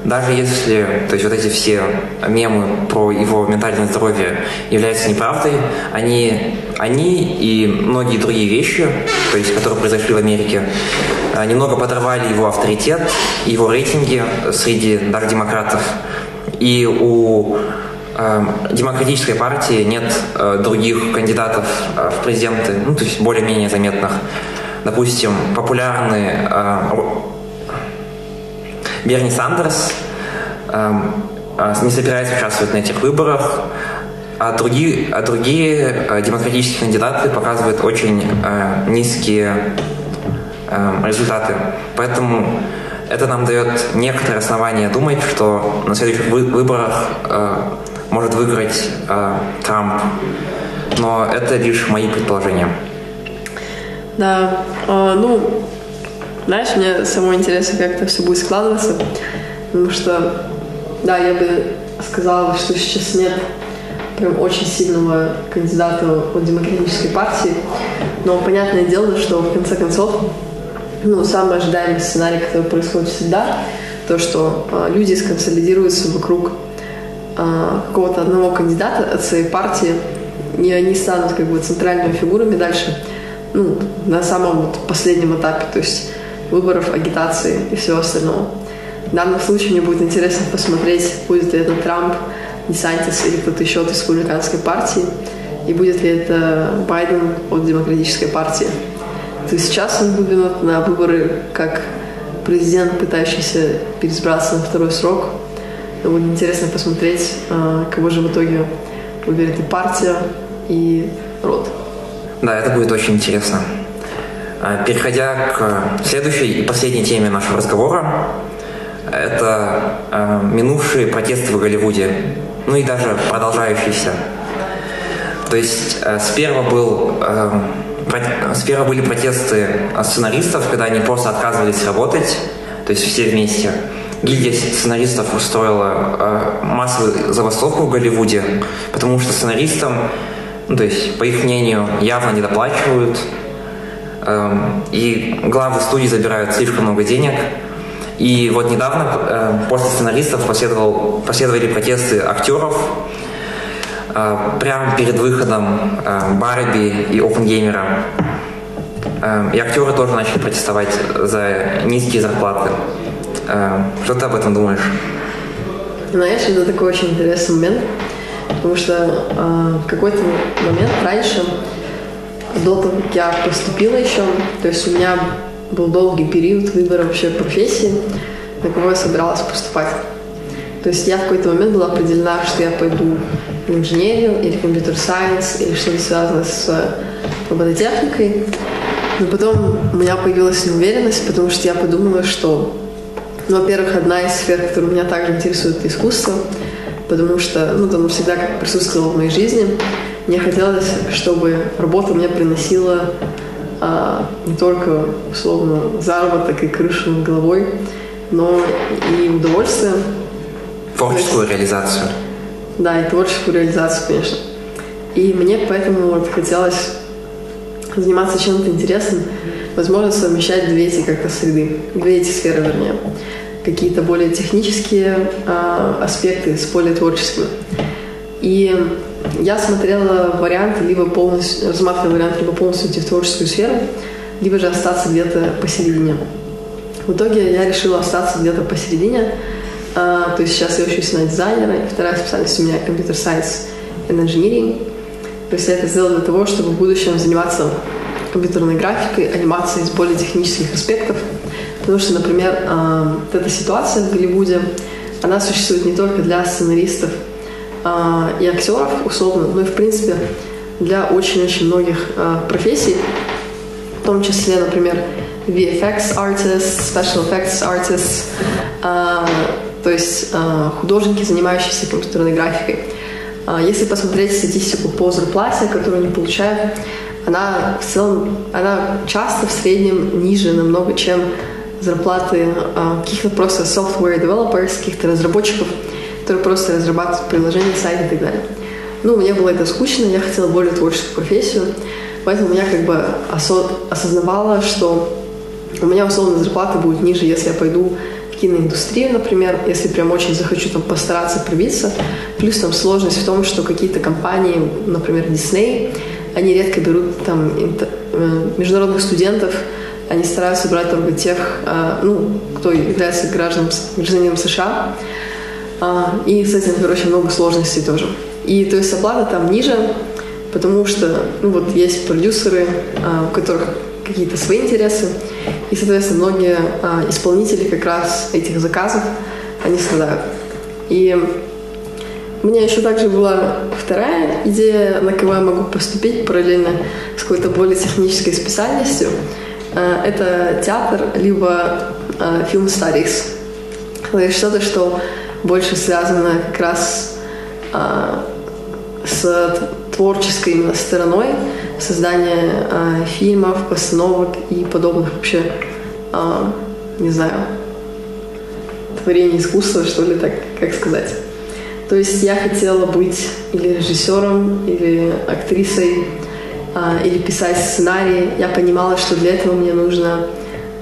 даже если то есть вот эти все мемы про его ментальное здоровье являются неправдой, они, они и многие другие вещи, то есть, которые произошли в Америке, немного подорвали его авторитет, его рейтинги среди даже демократов. И у демократической партии нет э, других кандидатов э, в президенты, ну, то есть более-менее заметных. Допустим, популярный э, Берни Сандерс эм, не собирается участвовать на этих выборах, а другие, а другие демократические кандидаты показывают очень низкие эм, результаты. Поэтому это нам дает некоторые основания думать, что на следующих выборах может выиграть э, Трамп. Но это лишь мои предположения. Да, э, ну, знаешь, мне самое интересно, как это все будет складываться, потому что, да, я бы сказала, что сейчас нет прям очень сильного кандидата от демократической партии, но понятное дело, что в конце концов, ну, самый ожидаемый сценарий, который происходит всегда, то, что э, люди сконсолидируются вокруг какого-то одного кандидата от своей партии, и они станут как бы центральными фигурами дальше. ну, на самом вот последнем этапе, то есть выборов, агитации и всего остального. В данном случае мне будет интересно посмотреть, будет ли это Трамп, Десантис или кто-то еще от республиканской партии, и будет ли это Байден от демократической партии. То есть сейчас он выдвинут на выборы как президент, пытающийся переизбраться на второй срок. Будет интересно посмотреть, а, кого же в итоге выберет и партия, и род. Да, это будет очень интересно. А, переходя к следующей и последней теме нашего разговора, это э, минувшие протесты в Голливуде, ну и даже продолжающиеся. То есть э, сперва был э, Сперва были протесты сценаристов, когда они просто отказывались работать, то есть все вместе. Гильдия сценаристов устроила э, массовую забастовку в Голливуде, потому что сценаристам, ну, то есть, по их мнению, явно не доплачивают, э, и главы студии забирают слишком много денег. И вот недавно э, после сценаристов последовал, последовали протесты актеров, а, прямо перед выходом а, Барби и Опенгеймера. А, и актеры тоже начали протестовать за низкие зарплаты. Что ты об этом думаешь? Знаешь, это такой очень интересный момент, потому что э, в какой-то момент раньше, до того, как я поступила еще, то есть у меня был долгий период выбора вообще профессии, на кого я собиралась поступать. То есть я в какой-то момент была определена, что я пойду в инженерию или компьютер сайенс или что-то связанное с робототехникой. Но потом у меня появилась неуверенность, потому что я подумала, что, ну, во-первых, одна из сфер, которая меня также интересует, это искусство, потому что, ну, оно всегда как присутствовало в моей жизни. Мне хотелось, чтобы работа мне приносила а, не только, условно, заработок и крышу над головой, но и удовольствие, Творческую реализацию. Да, и творческую реализацию, конечно. И мне поэтому вот хотелось заниматься чем-то интересным, возможно, совмещать две эти как-то среды, две эти сферы, вернее. Какие-то более технические э, аспекты с более творческими. И я смотрела варианты, либо полностью, рассматривала вариант либо полностью идти в творческую сферу, либо же остаться где-то посередине. В итоге я решила остаться где-то посередине, а, то есть сейчас я учусь на дизайнера, и вторая специальность у меня компьютер сайенс и engineering. То есть я это сделала для того, чтобы в будущем заниматься компьютерной графикой, анимацией с более технических аспектов. Потому что, например, а, вот эта ситуация в Голливуде, она существует не только для сценаристов а, и актеров, условно, но и, в принципе, для очень-очень многих профессий, в том числе, например, VFX artists, special effects artists, то есть художники, занимающиеся компьютерной графикой. Если посмотреть статистику по зарплате, которую они получают, она в целом, она часто в среднем ниже намного, чем зарплаты э, каких-то просто software developers, каких-то разработчиков, которые просто разрабатывают приложения, сайты и так далее. Ну, мне было это скучно, я хотела более творческую профессию, поэтому я как бы осо- осознавала, что у меня условно зарплата будет ниже, если я пойду киноиндустрию, например, если прям очень захочу там постараться пробиться. Плюс там сложность в том, что какие-то компании, например, Disney, они редко берут там э, международных студентов, они стараются брать только тех, э, ну, кто является гражданам, гражданином США. А, и с этим, короче, много сложностей тоже. И то есть оплата там ниже, потому что, ну, вот есть продюсеры, а, у которых какие-то свои интересы. И, соответственно, многие а, исполнители как раз этих заказов, они страдают. И у меня еще также была вторая идея, на кого я могу поступить параллельно с какой-то более технической специальностью. А, это театр, либо а, фильм studies. То есть что-то, что больше связано как раз а, с творческой именно стороной, создания э, фильмов, постановок и подобных вообще, э, не знаю, творений искусства, что ли, так, как сказать. То есть я хотела быть или режиссером, или актрисой, э, или писать сценарии. Я понимала, что для этого мне нужно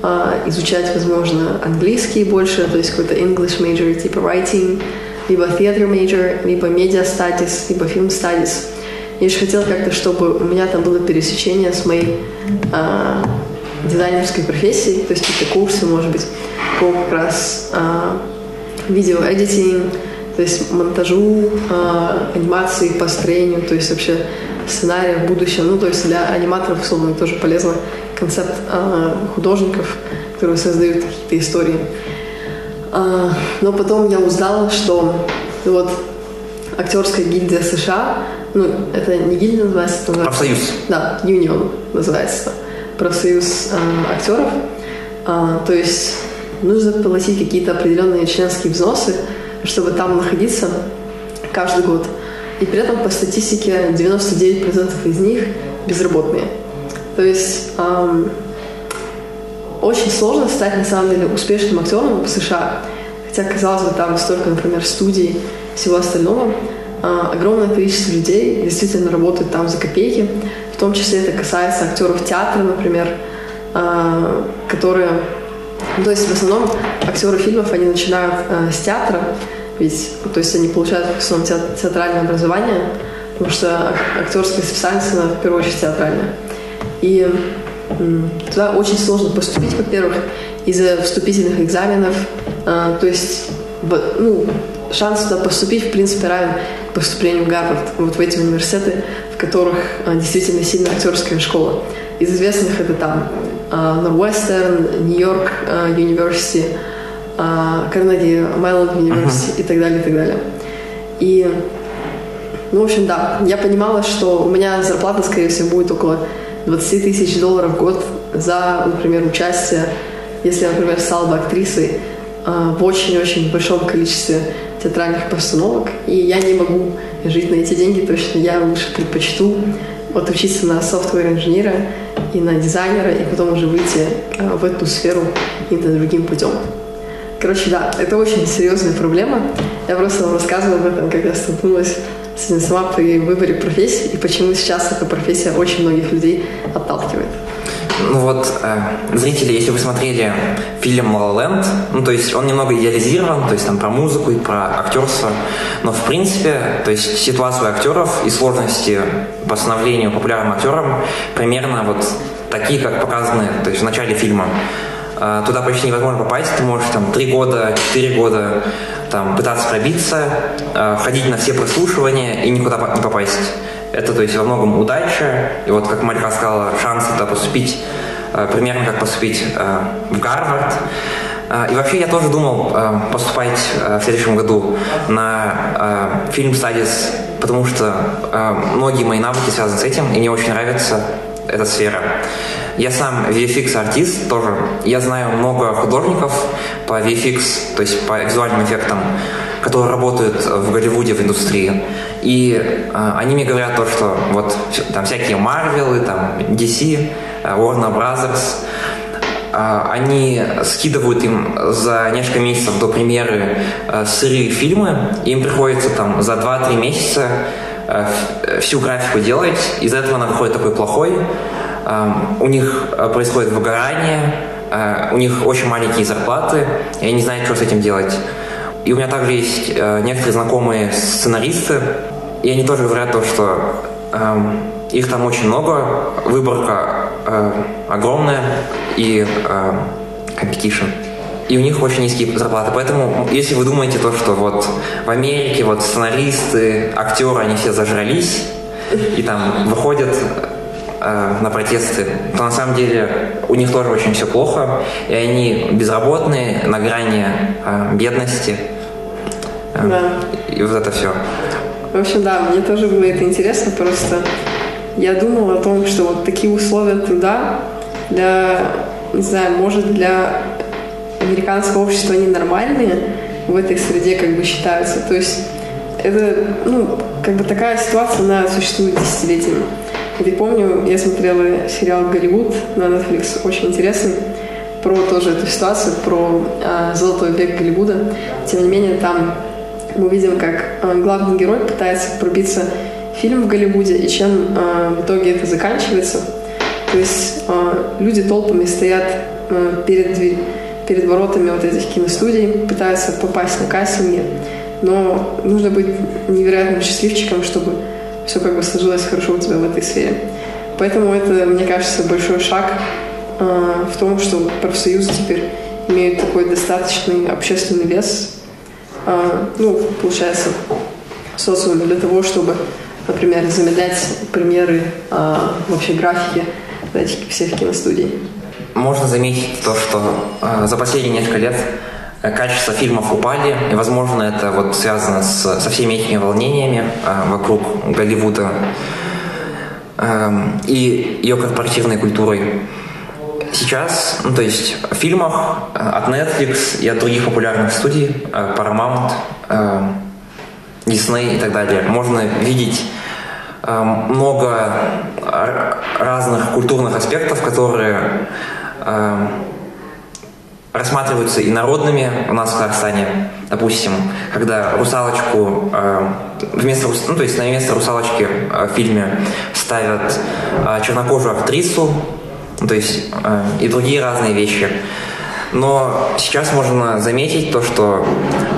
э, изучать, возможно, английский больше, то есть какой-то English major типа writing, либо theater major, либо media studies, либо film studies. Я еще хотела как-то, чтобы у меня там было пересечение с моей э, дизайнерской профессией, то есть какие-то курсы, может быть, по как раз э, видеоэдитинг, то есть монтажу, э, анимации, построению, то есть вообще сценария в будущем. Ну, то есть для аниматоров, условно, тоже полезно концепт э, художников, которые создают какие-то истории. Э, но потом я узнала, что вот актерская гильдия США, ну, это не гильдия называется, это называется... Профсоюз. Да, Union называется. Профсоюз э, актеров. Э, то есть нужно платить какие-то определенные членские взносы, чтобы там находиться каждый год. И при этом по статистике 99% из них безработные. То есть эм, очень сложно стать на самом деле успешным актером в США. Хотя, казалось бы, там столько, например, студий, всего остального. Э, огромное количество людей действительно работают там за копейки. В том числе это касается актеров театра, например, э, которые... Ну, то есть в основном актеры фильмов, они начинают э, с театра, ведь, то есть они получают в основном театральное образование, потому что актерская специальность, она в первую очередь театральная. И туда очень сложно поступить, во-первых, из-за вступительных экзаменов. А, то есть, ну, шанс туда поступить, в принципе, равен поступлению в Гарвард, вот в эти университеты, в которых а, действительно сильная актерская школа. Из известных это там Норвестерн, Нью-Йорк Университет, Карнеги Меллон Университет и так далее, и так далее. И, ну, в общем, да, я понимала, что у меня зарплата, скорее всего, будет около 20 тысяч долларов в год за, например, участие, если я, например, стала бы актрисой а, в очень-очень большом количестве театральных постановок, и я не могу жить на эти деньги точно. Я лучше предпочту вот учиться на софтвер-инженера и на дизайнера, и потом уже выйти а, в эту сферу каким-то другим путем. Короче, да, это очень серьезная проблема. Я просто вам рассказывала об этом, когда столкнулась с сама при выборе профессии и почему сейчас эта профессия очень многих людей отталкивает. Ну вот, э, зрители, если вы смотрели фильм «La La ну то есть он немного идеализирован, то есть там про музыку и про актерство, но в принципе, то есть ситуацию актеров и сложности по становлению популярным актером примерно вот такие, как показаны то есть в начале фильма. А, туда почти невозможно попасть, ты можешь там три года, четыре года там пытаться пробиться, а, ходить на все прослушивания и никуда не попасть. Это, то есть, во многом удача. И вот, как Малька сказала, шанс это поступить а, примерно как поступить в Гарвард. И вообще я тоже думал поступать в следующем году на фильм Studies, потому что многие мои навыки связаны с этим, и мне очень нравится эта сфера. Я сам VFX-артист тоже. Я знаю много художников по VFX, то есть по визуальным эффектам, которые работают в Голливуде, в индустрии. И э, они мне говорят то, что вот там всякие Marvel, там DC, э, Warner Brothers, э, они скидывают им за несколько месяцев до премьеры э, сырые фильмы, им приходится там за 2-3 месяца э, всю графику делать, из-за этого она выходит такой плохой, у них э, происходит выгорание, э, у них очень маленькие зарплаты, и они не знают, что с этим делать. И у меня также есть э, некоторые знакомые сценаристы, и они тоже говорят то, что их там очень много, выборка огромная и competition. И у них очень низкие зарплаты. Поэтому, если вы думаете то, что вот в Америке вот сценаристы, актеры, они все зажрались, и там выходят на протесты, то на самом деле у них тоже очень все плохо, и они безработные, на грани э, бедности. Э, да. И вот это все. В общем, да, мне тоже было это интересно, просто я думала о том, что вот такие условия труда для, не знаю, может для американского общества они нормальные в этой среде как бы считаются. То есть это, ну, как бы такая ситуация, она существует десятилетиями. И помню, я смотрела сериал «Голливуд» на Netflix, очень интересный, про тоже эту ситуацию, про э, золотой век Голливуда. Тем не менее, там мы видим, как э, главный герой пытается пробиться в фильм в Голливуде, и чем э, в итоге это заканчивается. То есть э, люди толпами стоят э, перед, перед воротами вот этих киностудий, пытаются попасть на кастинги, но нужно быть невероятным счастливчиком, чтобы все как бы сложилось хорошо у тебя в этой сфере. Поэтому это, мне кажется, большой шаг э, в том, что профсоюзы теперь имеют такой достаточный общественный вес, э, ну, получается, в для того, чтобы, например, замедлять премьеры э, вообще графики этих всех киностудий. Можно заметить то, что за последние несколько лет качество фильмов упали, и, возможно, это вот связано с, со всеми этими волнениями э, вокруг Голливуда э, и ее корпоративной культурой. Сейчас, ну, то есть в фильмах э, от Netflix и от других популярных студий, э, Paramount, э, Disney и так далее, можно видеть э, много разных культурных аспектов, которые э, рассматриваются и народными у нас в Казахстане. Допустим, когда русалочку э, вместо, ну, то есть на место русалочки э, в фильме ставят э, чернокожую актрису, ну, то есть э, и другие разные вещи. Но сейчас можно заметить то, что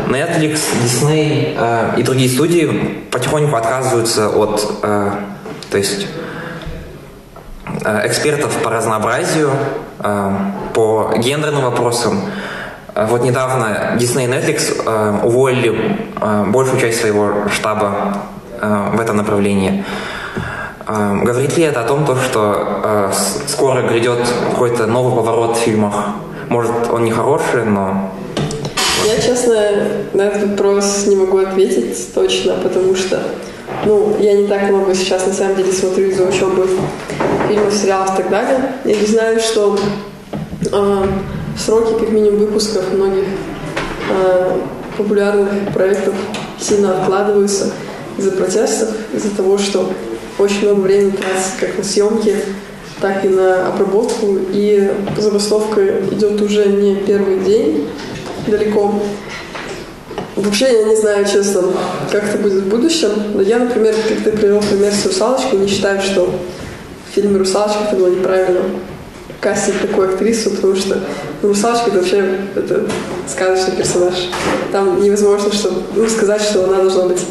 Netflix, Disney э, и другие студии потихоньку отказываются от, э, то есть экспертов по разнообразию, э, по гендерным вопросам. Э, вот недавно Disney и Netflix уволили большую часть своего штаба в этом направлении. Говорит ли это о том, то, что скоро грядет какой-то новый поворот в фильмах? Может, он не хороший, но... Я, честно, на этот вопрос не могу ответить точно, потому что ну, я не так много сейчас на самом деле смотрю из-за учебы фильмов, сериалов и так далее. Я знаю, что э, сроки, как минимум, выпусков многих э, популярных проектов сильно откладываются из-за протестов, из-за того, что очень много времени тратится как на съемки, так и на обработку, и забастовка идет уже не первый день далеко. Вообще я не знаю, честно, как это будет в будущем. Но я, например, как ты привел пример с «Русалочкой», не считаю, что в фильме «Русалочка» это было неправильно кастинг такую актрису, потому что ну, «Русалочка» это вообще это сказочный персонаж. Там невозможно что, ну, сказать, что она должна быть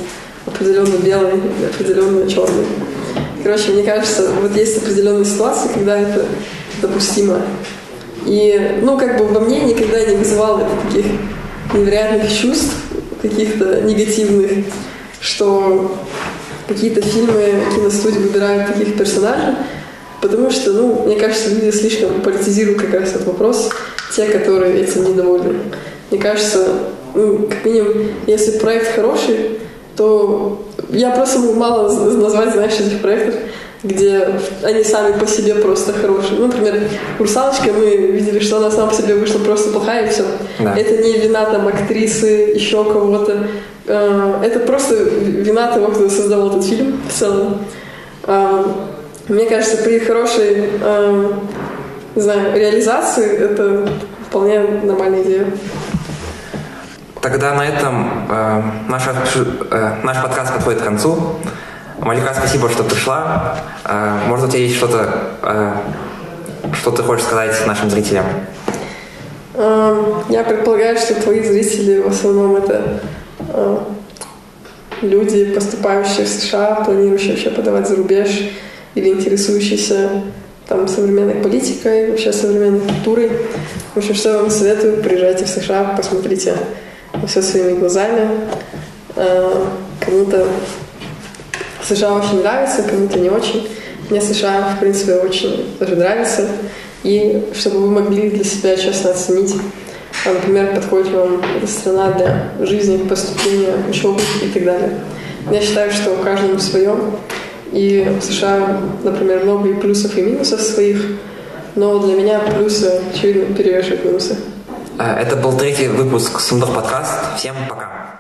определенно белой или определенно черной. Короче, мне кажется, вот есть определенные ситуации, когда это допустимо. И, ну, как бы во мне никогда не вызывало таких невероятных чувств, каких-то негативных, что какие-то фильмы, киностудии выбирают таких персонажей, потому что, ну, мне кажется, люди слишком политизируют как раз этот вопрос, те, которые этим недовольны. Мне кажется, ну, как минимум, если проект хороший, то я просто мало назвать, знаешь, этих проектов, где они сами по себе просто хорошие. Ну, например, «Русалочка» мы видели, что она сама по себе вышла просто плохая, и все. Да. Это не вина там актрисы, еще кого-то. Э, это просто вина того, кто создавал этот фильм в целом. Э, мне кажется, при хорошей, э, не знаю, реализации это вполне нормальная идея. Тогда на этом э, наш, э, наш подкаст подходит к концу. Малика, спасибо, что пришла. Э, может, у тебя есть что-то, э, что ты хочешь сказать нашим зрителям? Эм, я предполагаю, что твои зрители в основном это люди, поступающие в США, планирующие вообще подавать за рубеж или интересующиеся там современной политикой, вообще современной культурой. В общем, что я вам советую, приезжайте в США, посмотрите все своими глазами. Кому-то США очень нравится, кому-то не очень. Мне США, в принципе, очень даже нравится. И чтобы вы могли для себя честно оценить, а, например, подходит вам эта страна для жизни, поступления, учебы и так далее. Я считаю, что каждому своем. И в США, например, много и плюсов, и минусов своих. Но для меня плюсы, очевидно, перевешивают минусы. Это был третий выпуск Сундов подкаст. Всем пока.